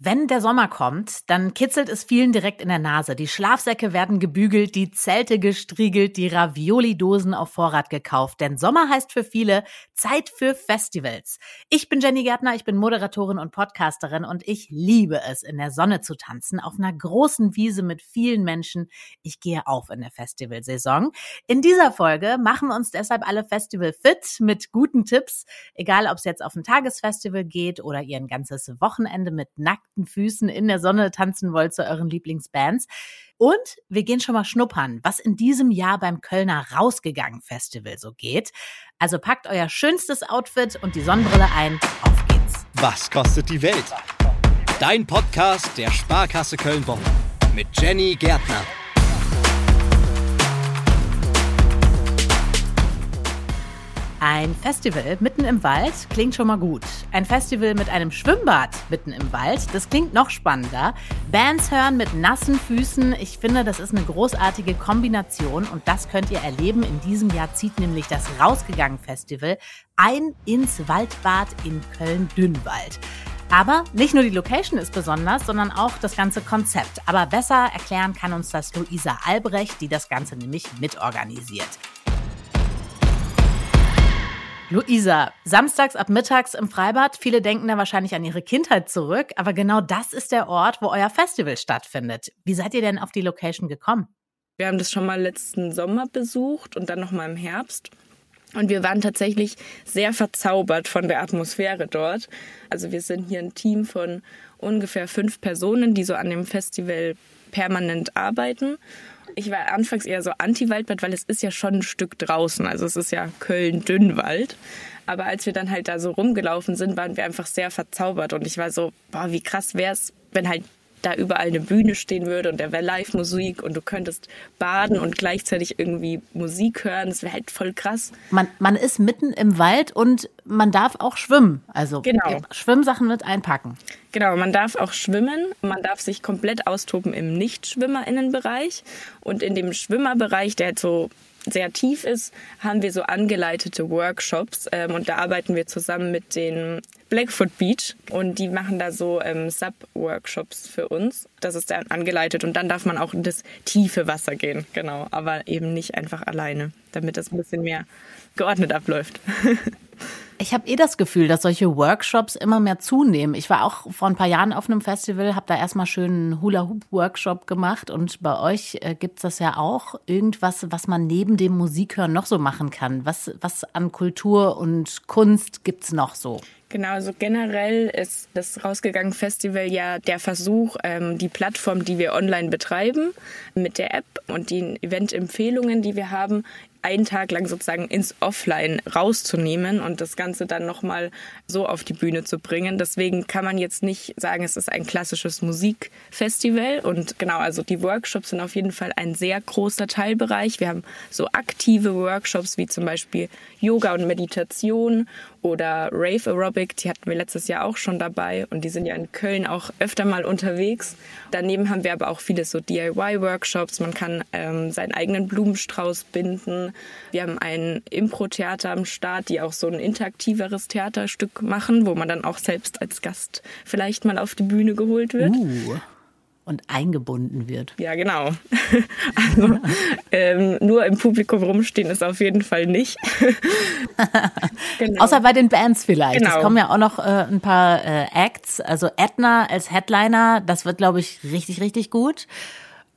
Wenn der Sommer kommt, dann kitzelt es vielen direkt in der Nase. Die Schlafsäcke werden gebügelt, die Zelte gestriegelt, die Ravioli-Dosen auf Vorrat gekauft. Denn Sommer heißt für viele Zeit für Festivals. Ich bin Jenny Gärtner, ich bin Moderatorin und Podcasterin und ich liebe es, in der Sonne zu tanzen, auf einer großen Wiese mit vielen Menschen. Ich gehe auf in der Festivalsaison. In dieser Folge machen wir uns deshalb alle Festival fit mit guten Tipps. Egal, ob es jetzt auf ein Tagesfestival geht oder ihr ein ganzes Wochenende mit nackt nackten Füßen in der Sonne tanzen wollt zu euren Lieblingsbands. Und wir gehen schon mal schnuppern, was in diesem Jahr beim Kölner Rausgegangen Festival so geht. Also packt euer schönstes Outfit und die Sonnenbrille ein. Auf geht's. Was kostet die Welt? Dein Podcast der Sparkasse Köln-Bonn mit Jenny Gärtner. Ein Festival mitten im Wald klingt schon mal gut. Ein Festival mit einem Schwimmbad mitten im Wald, das klingt noch spannender. Bands hören mit nassen Füßen, ich finde, das ist eine großartige Kombination und das könnt ihr erleben. In diesem Jahr zieht nämlich das Rausgegangen Festival ein ins Waldbad in Köln-Dünnwald. Aber nicht nur die Location ist besonders, sondern auch das ganze Konzept. Aber besser erklären kann uns das Luisa Albrecht, die das Ganze nämlich mitorganisiert. Luisa, samstags ab mittags im Freibad. Viele denken da wahrscheinlich an ihre Kindheit zurück, aber genau das ist der Ort, wo euer Festival stattfindet. Wie seid ihr denn auf die Location gekommen? Wir haben das schon mal letzten Sommer besucht und dann noch mal im Herbst. Und wir waren tatsächlich sehr verzaubert von der Atmosphäre dort. Also wir sind hier ein Team von ungefähr fünf Personen, die so an dem Festival permanent arbeiten. Ich war anfangs eher so anti-Waldbad, weil es ist ja schon ein Stück draußen. Also es ist ja Köln-Dünnwald. Aber als wir dann halt da so rumgelaufen sind, waren wir einfach sehr verzaubert. Und ich war so, boah, wie krass wäre es, wenn halt da überall eine Bühne stehen würde und da wäre Live-Musik und du könntest baden und gleichzeitig irgendwie Musik hören. Das wäre halt voll krass. Man, man ist mitten im Wald und man darf auch schwimmen. Also genau. Schwimmsachen mit einpacken. Genau, man darf auch schwimmen. Man darf sich komplett austoben im Nicht-SchwimmerInnenbereich. Und in dem Schwimmerbereich, der halt so sehr tief ist, haben wir so angeleitete Workshops ähm, und da arbeiten wir zusammen mit den Blackfoot Beach und die machen da so ähm, Sub-Workshops für uns. Das ist dann angeleitet und dann darf man auch in das tiefe Wasser gehen, genau, aber eben nicht einfach alleine, damit das ein bisschen mehr geordnet abläuft. Ich habe eh das Gefühl, dass solche Workshops immer mehr zunehmen. Ich war auch vor ein paar Jahren auf einem Festival, habe da erstmal schön einen Hula-Hoop-Workshop gemacht und bei euch äh, gibt's das ja auch. Irgendwas, was man neben dem Musikhören noch so machen kann. Was, was an Kultur und Kunst gibt's noch so? Genau, also generell ist das Rausgegangen Festival ja der Versuch, ähm, die Plattform, die wir online betreiben, mit der App und die Event-Empfehlungen, die wir haben, einen Tag lang sozusagen ins Offline rauszunehmen und das Ganze dann nochmal so auf die Bühne zu bringen. Deswegen kann man jetzt nicht sagen, es ist ein klassisches Musikfestival. Und genau, also die Workshops sind auf jeden Fall ein sehr großer Teilbereich. Wir haben so aktive Workshops wie zum Beispiel Yoga und Meditation oder Rave Aerobic, die hatten wir letztes Jahr auch schon dabei und die sind ja in Köln auch öfter mal unterwegs. Daneben haben wir aber auch viele so DIY-Workshops. Man kann ähm, seinen eigenen Blumenstrauß binden. Wir haben ein Impro-Theater am Start, die auch so ein interaktiveres Theaterstück machen, wo man dann auch selbst als Gast vielleicht mal auf die Bühne geholt wird. Uh und eingebunden wird. Ja, genau. Also ähm, nur im Publikum rumstehen ist auf jeden Fall nicht. genau. Außer bei den Bands vielleicht. Genau. Es kommen ja auch noch äh, ein paar äh, Acts. Also Edna als Headliner, das wird, glaube ich, richtig, richtig gut.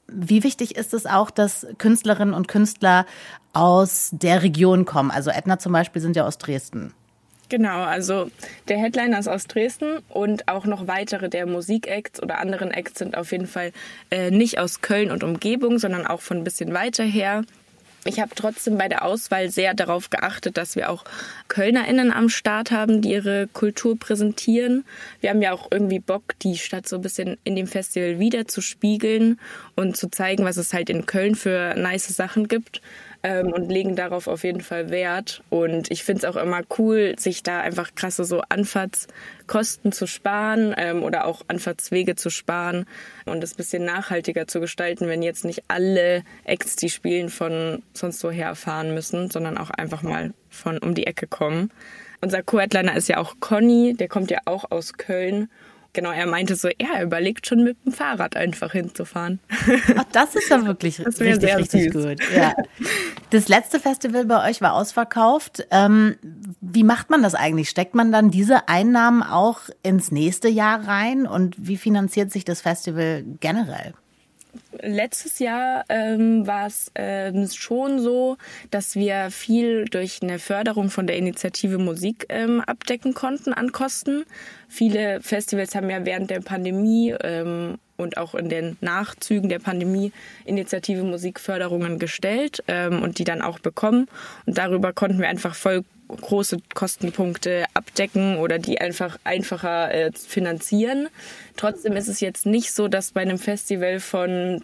Wie wichtig ist es auch, dass Künstlerinnen und Künstler aus der Region kommen? Also Edna zum Beispiel sind ja aus Dresden. Genau, also der Headliner ist aus Dresden und auch noch weitere der Musikacts oder anderen Acts sind auf jeden Fall äh, nicht aus Köln und Umgebung, sondern auch von ein bisschen weiter her. Ich habe trotzdem bei der Auswahl sehr darauf geachtet, dass wir auch KölnerInnen am Start haben, die ihre Kultur präsentieren. Wir haben ja auch irgendwie Bock, die Stadt so ein bisschen in dem Festival wieder zu spiegeln und zu zeigen, was es halt in Köln für nice Sachen gibt ähm, und legen darauf auf jeden Fall Wert. Und ich finde es auch immer cool, sich da einfach krasse so Anfahrtskosten zu sparen ähm, oder auch Anfahrtswege zu sparen und es ein bisschen nachhaltiger zu gestalten, wenn jetzt nicht alle Acts, die spielen, von sonst woher fahren müssen, sondern auch einfach mal von um die Ecke kommen. Unser Co-Headliner ist ja auch Conny, der kommt ja auch aus Köln Genau, er meinte so, ja, er überlegt schon mit dem Fahrrad einfach hinzufahren. Ach, das ist ja wirklich richtig, richtig süß. gut. Ja. Das letzte Festival bei euch war ausverkauft. Ähm, wie macht man das eigentlich? Steckt man dann diese Einnahmen auch ins nächste Jahr rein? Und wie finanziert sich das Festival generell? Letztes Jahr ähm, war es ähm, schon so, dass wir viel durch eine Förderung von der Initiative Musik ähm, abdecken konnten an Kosten. Viele Festivals haben ja während der Pandemie ähm, und auch in den Nachzügen der Pandemie Initiative Musikförderungen gestellt ähm, und die dann auch bekommen. Und darüber konnten wir einfach voll große Kostenpunkte abdecken oder die einfach einfacher äh, finanzieren. Trotzdem ist es jetzt nicht so, dass bei einem Festival von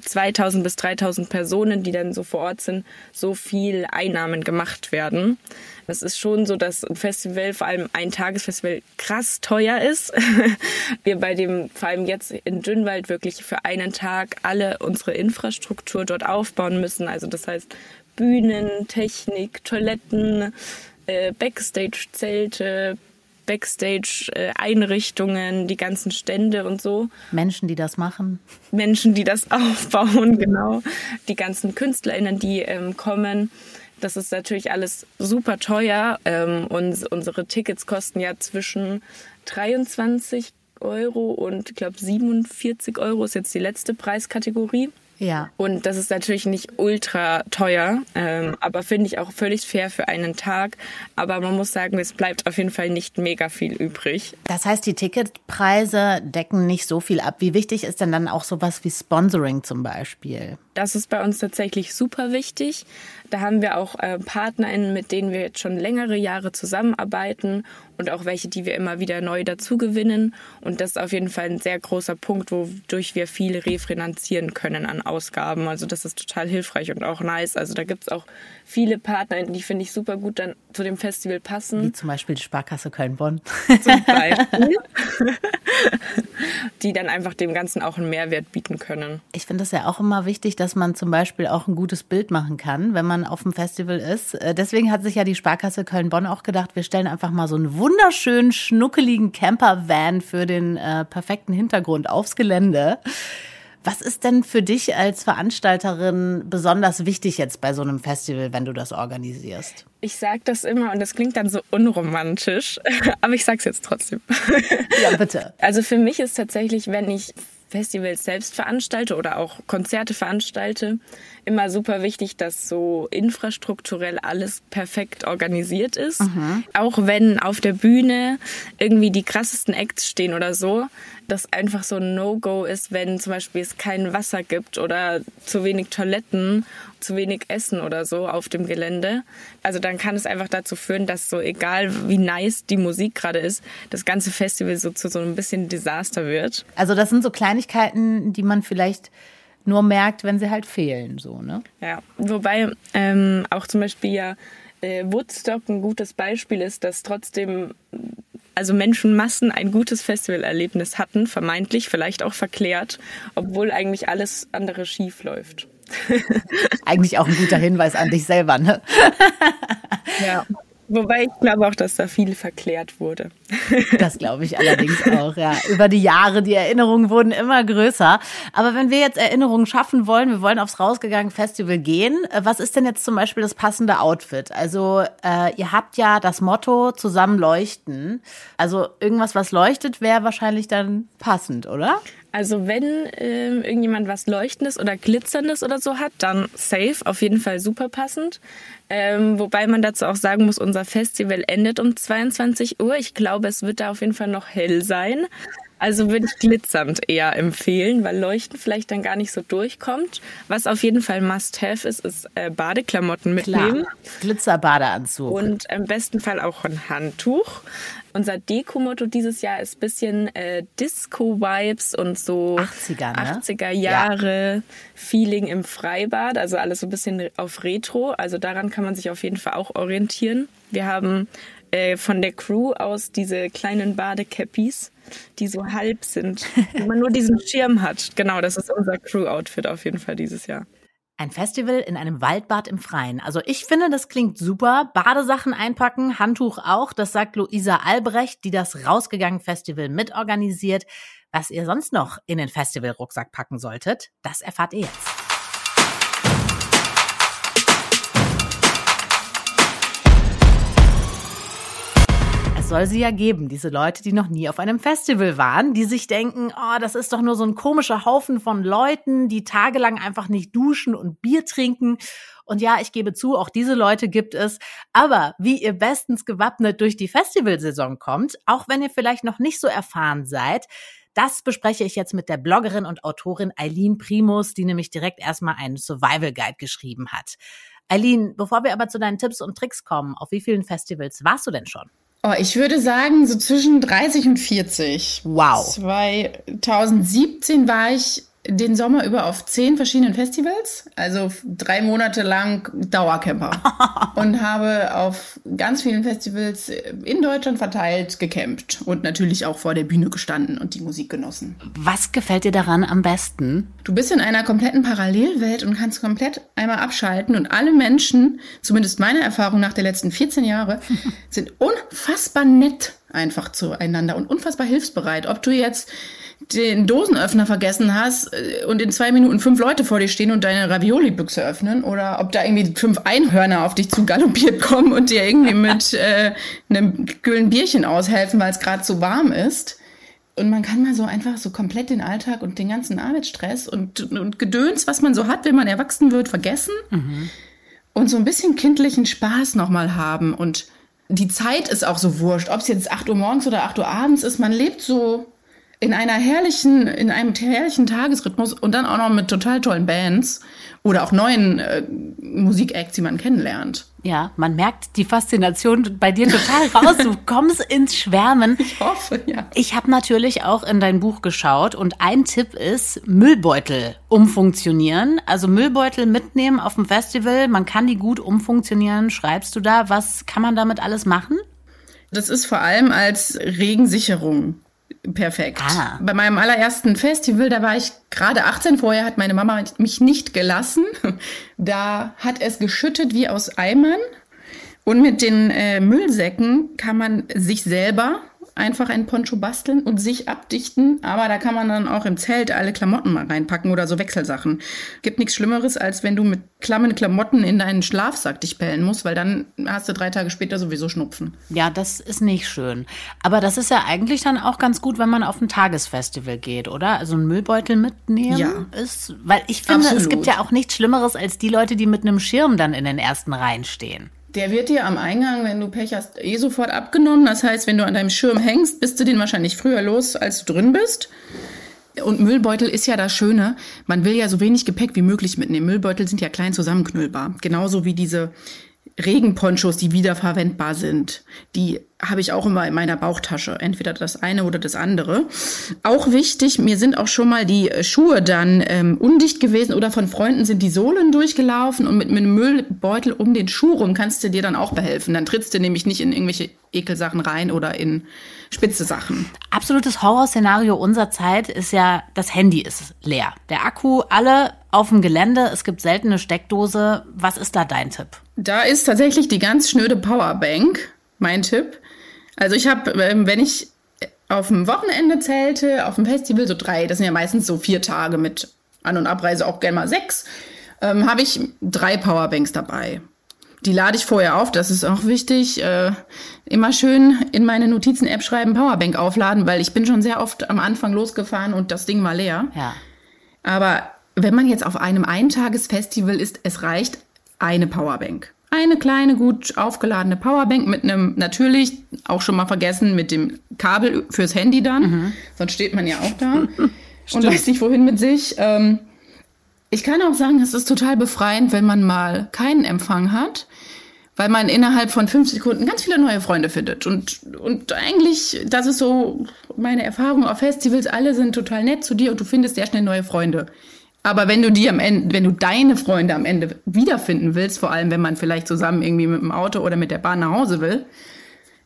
2000 bis 3000 Personen, die dann so vor Ort sind, so viel Einnahmen gemacht werden. Es ist schon so, dass ein Festival, vor allem ein Tagesfestival, krass teuer ist. Wir bei dem, vor allem jetzt in Dünnwald, wirklich für einen Tag alle unsere Infrastruktur dort aufbauen müssen. Also das heißt Bühnen, Technik, Toiletten, äh, Backstage-Zelte, Backstage-Einrichtungen, die ganzen Stände und so. Menschen, die das machen. Menschen, die das aufbauen, genau. Die ganzen KünstlerInnen, die ähm, kommen. Das ist natürlich alles super teuer. Ähm, und unsere Tickets kosten ja zwischen 23 Euro und ich glaube 47 Euro ist jetzt die letzte Preiskategorie. Ja. Und das ist natürlich nicht ultra teuer, ähm, aber finde ich auch völlig fair für einen Tag. Aber man muss sagen, es bleibt auf jeden Fall nicht mega viel übrig. Das heißt, die Ticketpreise decken nicht so viel ab. Wie wichtig ist denn dann auch sowas wie Sponsoring zum Beispiel? Das ist bei uns tatsächlich super wichtig. Da haben wir auch äh, PartnerInnen, mit denen wir jetzt schon längere Jahre zusammenarbeiten und auch welche, die wir immer wieder neu dazugewinnen. Und das ist auf jeden Fall ein sehr großer Punkt, wodurch wir viel refinanzieren können an Ausgaben. Also das ist total hilfreich und auch nice. Also da gibt es auch viele PartnerInnen, die finde ich super gut dann zu dem Festival passen. Wie zum Beispiel die Sparkasse Köln-Bonn. Zum Beispiel. die dann einfach dem Ganzen auch einen Mehrwert bieten können. Ich finde es ja auch immer wichtig, dass man zum Beispiel auch ein gutes Bild machen kann, wenn man auf dem Festival ist. Äh, deswegen hat sich ja die Sparkasse Köln-Bonn auch gedacht, wir stellen einfach mal so einen wunderschönen, schnuckeligen Camper-Van für den äh, perfekten Hintergrund aufs Gelände. Was ist denn für dich als Veranstalterin besonders wichtig jetzt bei so einem Festival, wenn du das organisierst? Ich sage das immer und das klingt dann so unromantisch, aber ich sage es jetzt trotzdem. Ja, bitte. Also für mich ist tatsächlich, wenn ich Festivals selbst veranstalte oder auch Konzerte veranstalte, immer super wichtig, dass so infrastrukturell alles perfekt organisiert ist. Mhm. Auch wenn auf der Bühne irgendwie die krassesten Acts stehen oder so, das einfach so ein No-Go ist, wenn zum Beispiel es kein Wasser gibt oder zu wenig Toiletten, zu wenig Essen oder so auf dem Gelände. Also dann kann es einfach dazu führen, dass so egal wie nice die Musik gerade ist, das ganze Festival so zu so ein bisschen Desaster wird. Also das sind so Kleinigkeiten, die man vielleicht nur merkt, wenn sie halt fehlen, so, ne? Ja, wobei ähm, auch zum Beispiel ja äh, Woodstock ein gutes Beispiel ist, dass trotzdem also Menschenmassen ein gutes Festivalerlebnis hatten, vermeintlich, vielleicht auch verklärt, obwohl eigentlich alles andere schief läuft. eigentlich auch ein guter Hinweis an dich selber, ne? ja. Wobei ich glaube auch, dass da viel verklärt wurde. Das glaube ich allerdings auch, ja. Über die Jahre, die Erinnerungen wurden immer größer. Aber wenn wir jetzt Erinnerungen schaffen wollen, wir wollen aufs Rausgegangen Festival gehen, äh, was ist denn jetzt zum Beispiel das passende Outfit? Also äh, ihr habt ja das Motto zusammen leuchten. Also irgendwas, was leuchtet, wäre wahrscheinlich dann passend, oder? Also wenn äh, irgendjemand was Leuchtendes oder Glitzerndes oder so hat, dann safe, auf jeden Fall super passend. Ähm, wobei man dazu auch sagen muss, unser Festival endet um 22 Uhr. Ich glaube, es wird da auf jeden Fall noch hell sein. Also würde ich glitzernd eher empfehlen, weil Leuchten vielleicht dann gar nicht so durchkommt. Was auf jeden Fall Must-Have ist, ist äh, Badeklamotten mitnehmen. Klar. Glitzer-Badeanzug. Und im besten Fall auch ein Handtuch. Unser Deko-Motto dieses Jahr ist bisschen äh, Disco-Vibes und so 80er, ne? 80er Jahre ja. Feeling im Freibad. Also alles so ein bisschen auf Retro. Also daran kann man sich auf jeden Fall auch orientieren. Wir haben äh, von der Crew aus diese kleinen Badecappies die so halb sind, wo man nur diesen Schirm hat. Genau, das ist unser Crew-Outfit auf jeden Fall dieses Jahr. Ein Festival in einem Waldbad im Freien. Also ich finde, das klingt super. Badesachen einpacken, Handtuch auch. Das sagt Luisa Albrecht, die das Rausgegangen Festival mitorganisiert. Was ihr sonst noch in den Festivalrucksack packen solltet, das erfahrt ihr jetzt. Soll sie ja geben, diese Leute, die noch nie auf einem Festival waren, die sich denken, oh, das ist doch nur so ein komischer Haufen von Leuten, die tagelang einfach nicht duschen und Bier trinken. Und ja, ich gebe zu, auch diese Leute gibt es. Aber wie ihr bestens gewappnet durch die Festivalsaison kommt, auch wenn ihr vielleicht noch nicht so erfahren seid, das bespreche ich jetzt mit der Bloggerin und Autorin Eileen Primus, die nämlich direkt erstmal einen Survival Guide geschrieben hat. Eileen, bevor wir aber zu deinen Tipps und Tricks kommen, auf wie vielen Festivals warst du denn schon? Oh, ich würde sagen, so zwischen 30 und 40. Wow. 2017 war ich den Sommer über auf zehn verschiedenen Festivals, also drei Monate lang Dauercamper und habe auf ganz vielen Festivals in Deutschland verteilt gecampt und natürlich auch vor der Bühne gestanden und die Musik genossen. Was gefällt dir daran am besten? Du bist in einer kompletten Parallelwelt und kannst komplett einmal abschalten und alle Menschen, zumindest meiner Erfahrung nach der letzten 14 Jahre, sind unfassbar nett einfach zueinander und unfassbar hilfsbereit. Ob du jetzt den Dosenöffner vergessen hast äh, und in zwei Minuten fünf Leute vor dir stehen und deine Ravioli-Büchse öffnen oder ob da irgendwie fünf Einhörner auf dich zu galoppiert kommen und dir irgendwie mit äh, einem kühlen Bierchen aushelfen, weil es gerade so warm ist. Und man kann mal so einfach so komplett den Alltag und den ganzen Arbeitsstress und, und Gedöns, was man so hat, wenn man erwachsen wird, vergessen. Mhm. Und so ein bisschen kindlichen Spaß nochmal haben. Und die Zeit ist auch so wurscht, ob es jetzt 8 Uhr morgens oder 8 Uhr abends ist. Man lebt so in einer herrlichen, in einem herrlichen Tagesrhythmus und dann auch noch mit total tollen Bands oder auch neuen äh, Musikacts, die man kennenlernt. Ja, man merkt die Faszination bei dir total raus. Du kommst ins Schwärmen. Ich hoffe, ja. Ich habe natürlich auch in dein Buch geschaut und ein Tipp ist Müllbeutel umfunktionieren. Also Müllbeutel mitnehmen auf dem Festival. Man kann die gut umfunktionieren. Schreibst du da? Was kann man damit alles machen? Das ist vor allem als Regensicherung perfekt. Ah. Bei meinem allerersten Festival, da war ich gerade 18, vorher hat meine Mama mich nicht gelassen. Da hat es geschüttet wie aus Eimern. Und mit den äh, Müllsäcken kann man sich selber einfach ein Poncho basteln und sich abdichten. Aber da kann man dann auch im Zelt alle Klamotten mal reinpacken oder so Wechselsachen. Gibt nichts Schlimmeres, als wenn du mit klammen Klamotten in deinen Schlafsack dich pellen musst, weil dann hast du drei Tage später sowieso Schnupfen. Ja, das ist nicht schön. Aber das ist ja eigentlich dann auch ganz gut, wenn man auf ein Tagesfestival geht, oder? Also einen Müllbeutel mitnehmen ja. ist, weil ich finde, Absolut. es gibt ja auch nichts Schlimmeres als die Leute, die mit einem Schirm dann in den ersten Reihen stehen. Der wird dir am Eingang, wenn du Pech hast, eh sofort abgenommen. Das heißt, wenn du an deinem Schirm hängst, bist du den wahrscheinlich früher los, als du drin bist. Und Müllbeutel ist ja das Schöne. Man will ja so wenig Gepäck wie möglich mitnehmen. Müllbeutel sind ja klein zusammenknüllbar. Genauso wie diese Regenponchos, die wiederverwendbar sind. Die habe ich auch immer in meiner Bauchtasche. Entweder das eine oder das andere. Auch wichtig, mir sind auch schon mal die Schuhe dann ähm, undicht gewesen oder von Freunden sind die Sohlen durchgelaufen und mit, mit einem Müllbeutel um den Schuh rum kannst du dir dann auch behelfen. Dann trittst du nämlich nicht in irgendwelche Ekelsachen rein oder in spitze Sachen. Absolutes Horrorszenario unserer Zeit ist ja, das Handy ist leer. Der Akku, alle auf dem Gelände, es gibt seltene Steckdose. Was ist da dein Tipp? Da ist tatsächlich die ganz schnöde Powerbank mein Tipp. Also ich habe, ähm, wenn ich auf dem Wochenende zelte, auf dem Festival so drei, das sind ja meistens so vier Tage mit An- und Abreise, auch gerne mal sechs, ähm, habe ich drei Powerbanks dabei. Die lade ich vorher auf, das ist auch wichtig. Äh, immer schön in meine Notizen-App schreiben, Powerbank aufladen, weil ich bin schon sehr oft am Anfang losgefahren und das Ding war leer. Ja. Aber wenn man jetzt auf einem Eintagesfestival ist, es reicht eine Powerbank. Eine kleine, gut aufgeladene Powerbank mit einem, natürlich, auch schon mal vergessen, mit dem Kabel fürs Handy dann. Mhm. Sonst steht man ja auch da und weiß nicht, wohin mit sich. Ähm, ich kann auch sagen, es ist total befreiend, wenn man mal keinen Empfang hat, weil man innerhalb von fünf Sekunden ganz viele neue Freunde findet. Und, und eigentlich, das ist so meine Erfahrung auf Festivals, alle sind total nett zu dir und du findest sehr schnell neue Freunde. Aber wenn du die am Ende, wenn du deine Freunde am Ende wiederfinden willst, vor allem wenn man vielleicht zusammen irgendwie mit dem Auto oder mit der Bahn nach Hause will,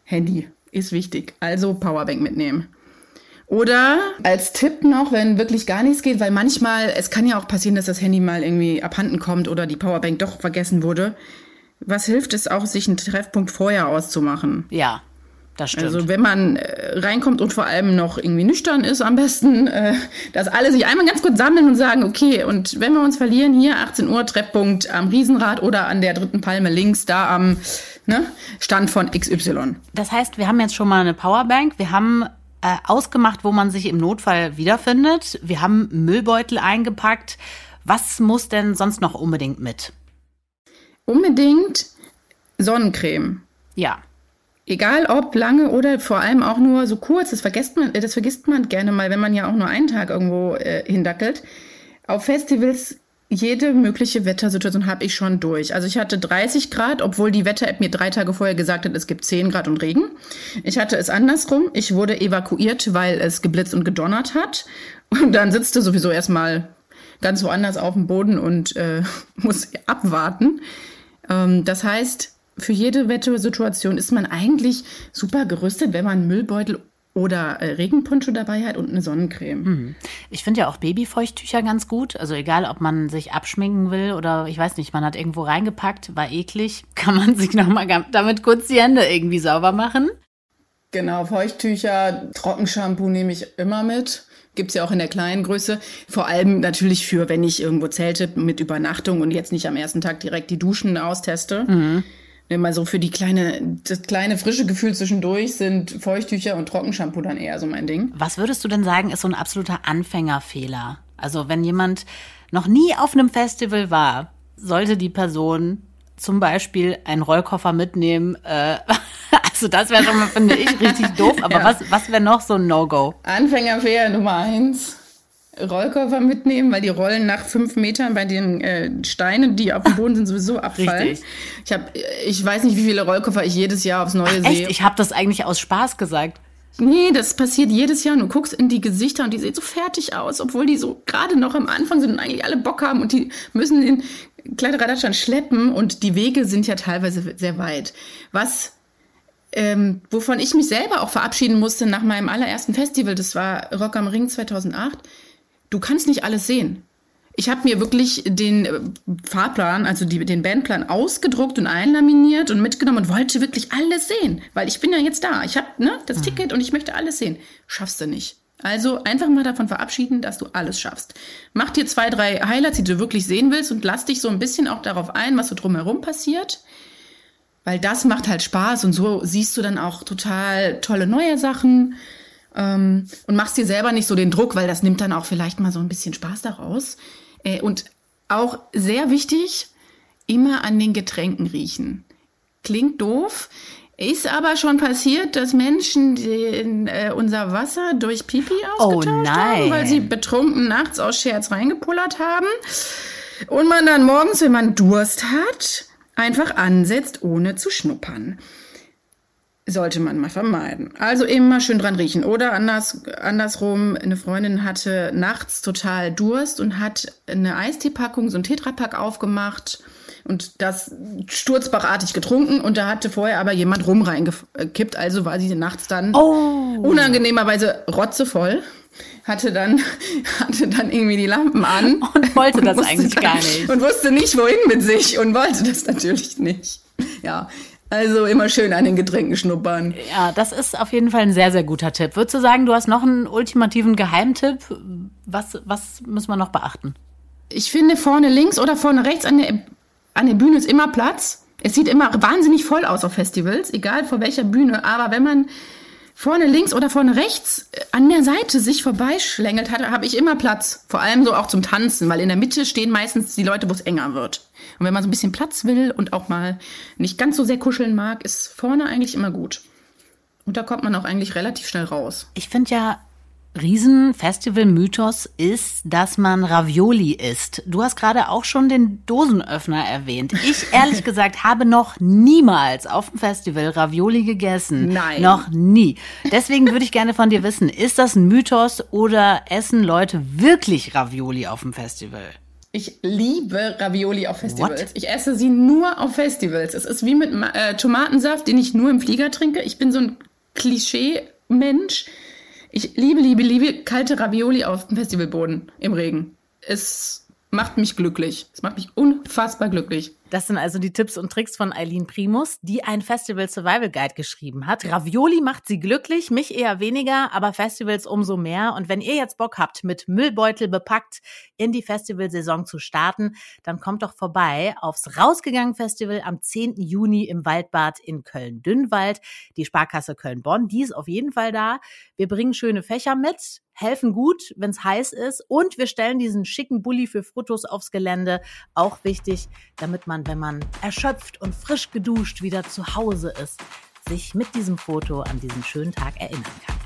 Handy ist wichtig. Also Powerbank mitnehmen. Oder als Tipp noch, wenn wirklich gar nichts geht, weil manchmal, es kann ja auch passieren, dass das Handy mal irgendwie abhanden kommt oder die Powerbank doch vergessen wurde. Was hilft es auch, sich einen Treffpunkt vorher auszumachen? Ja, das stimmt. Also wenn man äh, reinkommt und vor allem noch irgendwie nüchtern ist, am besten, äh, dass alle sich einmal ganz kurz sammeln und sagen, okay, und wenn wir uns verlieren, hier 18 Uhr Treffpunkt am Riesenrad oder an der dritten Palme links, da am ne, Stand von XY. Das heißt, wir haben jetzt schon mal eine Powerbank, wir haben äh, ausgemacht, wo man sich im Notfall wiederfindet. Wir haben Müllbeutel eingepackt. Was muss denn sonst noch unbedingt mit? Unbedingt Sonnencreme. Ja. Egal ob lange oder vor allem auch nur so kurz, das vergisst man, das vergisst man gerne mal, wenn man ja auch nur einen Tag irgendwo äh, hindackelt. Auf Festivals jede mögliche Wettersituation habe ich schon durch. Also ich hatte 30 Grad, obwohl die Wetter-App mir drei Tage vorher gesagt hat, es gibt 10 Grad und Regen. Ich hatte es andersrum. Ich wurde evakuiert, weil es geblitzt und gedonnert hat. Und dann sitzt du sowieso erstmal ganz woanders auf dem Boden und äh, muss abwarten. Ähm, das heißt, für jede Wettersituation ist man eigentlich super gerüstet, wenn man Müllbeutel oder äh, Regenponcho dabei hat und eine Sonnencreme. Hm. Ich finde ja auch Babyfeuchttücher ganz gut. Also egal, ob man sich abschminken will oder ich weiß nicht, man hat irgendwo reingepackt, war eklig, kann man sich nochmal damit kurz die Hände irgendwie sauber machen. Genau, Feuchttücher, Trockenshampoo nehme ich immer mit. Gibt's ja auch in der kleinen Größe. Vor allem natürlich für, wenn ich irgendwo zelte mit Übernachtung und jetzt nicht am ersten Tag direkt die Duschen austeste. Mhm. Immer so für die kleine, das kleine frische Gefühl zwischendurch sind Feuchttücher und Trockenshampoo dann eher so mein Ding. Was würdest du denn sagen, ist so ein absoluter Anfängerfehler? Also wenn jemand noch nie auf einem Festival war, sollte die Person zum Beispiel einen Rollkoffer mitnehmen. Äh, also das wäre schon mal, finde ich, richtig doof. Aber ja. was, was wäre noch so ein No-Go? Anfängerfehler Nummer eins. Rollkoffer mitnehmen, weil die Rollen nach fünf Metern bei den äh, Steinen, die auf dem Boden sind, sowieso abfallen. Richtig. Ich habe, ich weiß nicht, wie viele Rollkoffer ich jedes Jahr aufs Neue Ach, sehe. Echt? Ich habe das eigentlich aus Spaß gesagt. Nee, das passiert jedes Jahr. Und du guckst in die Gesichter und die sehen so fertig aus, obwohl die so gerade noch am Anfang sind und eigentlich alle Bock haben und die müssen den Kleiderradstand schleppen und die Wege sind ja teilweise sehr weit. Was ähm, wovon ich mich selber auch verabschieden musste nach meinem allerersten Festival, das war Rock am Ring 2008, du kannst nicht alles sehen. Ich habe mir wirklich den äh, Fahrplan, also die, den Bandplan ausgedruckt und einlaminiert und mitgenommen und wollte wirklich alles sehen, weil ich bin ja jetzt da. Ich habe ne, das mhm. Ticket und ich möchte alles sehen. Schaffst du nicht. Also einfach mal davon verabschieden, dass du alles schaffst. Mach dir zwei, drei Highlights, die du wirklich sehen willst und lass dich so ein bisschen auch darauf ein, was so drumherum passiert. Weil das macht halt Spaß und so siehst du dann auch total tolle neue Sachen ähm, und machst dir selber nicht so den Druck, weil das nimmt dann auch vielleicht mal so ein bisschen Spaß daraus. Äh, und auch sehr wichtig, immer an den Getränken riechen. Klingt doof, ist aber schon passiert, dass Menschen den, äh, unser Wasser durch Pipi oh ausgetauscht oh haben, weil sie betrunken nachts aus Scherz reingepullert haben. Und man dann morgens, wenn man Durst hat, einfach ansetzt, ohne zu schnuppern sollte man mal vermeiden. Also immer schön dran riechen. Oder anders, andersrum, eine Freundin hatte nachts total Durst und hat eine Eisteepackung, so ein Tetrapack aufgemacht und das sturzbachartig getrunken und da hatte vorher aber jemand rum reingekippt, also war sie nachts dann oh. unangenehmerweise rotzevoll. Hatte dann, hatte dann irgendwie die Lampen an. Und wollte und das eigentlich dann, gar nicht. Und wusste nicht, wohin mit sich und wollte das natürlich nicht. Ja, also immer schön an den Getränken schnuppern. Ja, das ist auf jeden Fall ein sehr, sehr guter Tipp. Würdest du sagen, du hast noch einen ultimativen Geheimtipp? Was, was müssen wir noch beachten? Ich finde, vorne links oder vorne rechts an der, an der Bühne ist immer Platz. Es sieht immer wahnsinnig voll aus auf Festivals, egal vor welcher Bühne. Aber wenn man vorne links oder vorne rechts an der Seite sich vorbeischlängelt hat, habe ich immer Platz. Vor allem so auch zum Tanzen, weil in der Mitte stehen meistens die Leute, wo es enger wird. Und wenn man so ein bisschen Platz will und auch mal nicht ganz so sehr kuscheln mag, ist vorne eigentlich immer gut. Und da kommt man auch eigentlich relativ schnell raus. Ich finde ja, Riesenfestival-Mythos ist, dass man Ravioli isst. Du hast gerade auch schon den Dosenöffner erwähnt. Ich ehrlich gesagt habe noch niemals auf dem Festival Ravioli gegessen. Nein. Noch nie. Deswegen würde ich gerne von dir wissen, ist das ein Mythos oder essen Leute wirklich Ravioli auf dem Festival? Ich liebe Ravioli auf Festivals. What? Ich esse sie nur auf Festivals. Es ist wie mit äh, Tomatensaft, den ich nur im Flieger trinke. Ich bin so ein Klischee-Mensch. Ich liebe, liebe, liebe kalte Ravioli auf dem Festivalboden im Regen. Es macht mich glücklich. Es macht mich unfassbar glücklich. Das sind also die Tipps und Tricks von Eileen Primus, die ein Festival Survival Guide geschrieben hat. Ravioli macht sie glücklich, mich eher weniger, aber Festivals umso mehr. Und wenn ihr jetzt Bock habt, mit Müllbeutel bepackt in die Festivalsaison zu starten, dann kommt doch vorbei aufs Rausgegangen Festival am 10. Juni im Waldbad in Köln-Dünnwald. Die Sparkasse Köln-Bonn, die ist auf jeden Fall da. Wir bringen schöne Fächer mit, helfen gut, wenn es heiß ist und wir stellen diesen schicken Bulli für Fotos aufs Gelände. Auch wichtig, damit man wenn man erschöpft und frisch geduscht wieder zu Hause ist, sich mit diesem Foto an diesen schönen Tag erinnern kann.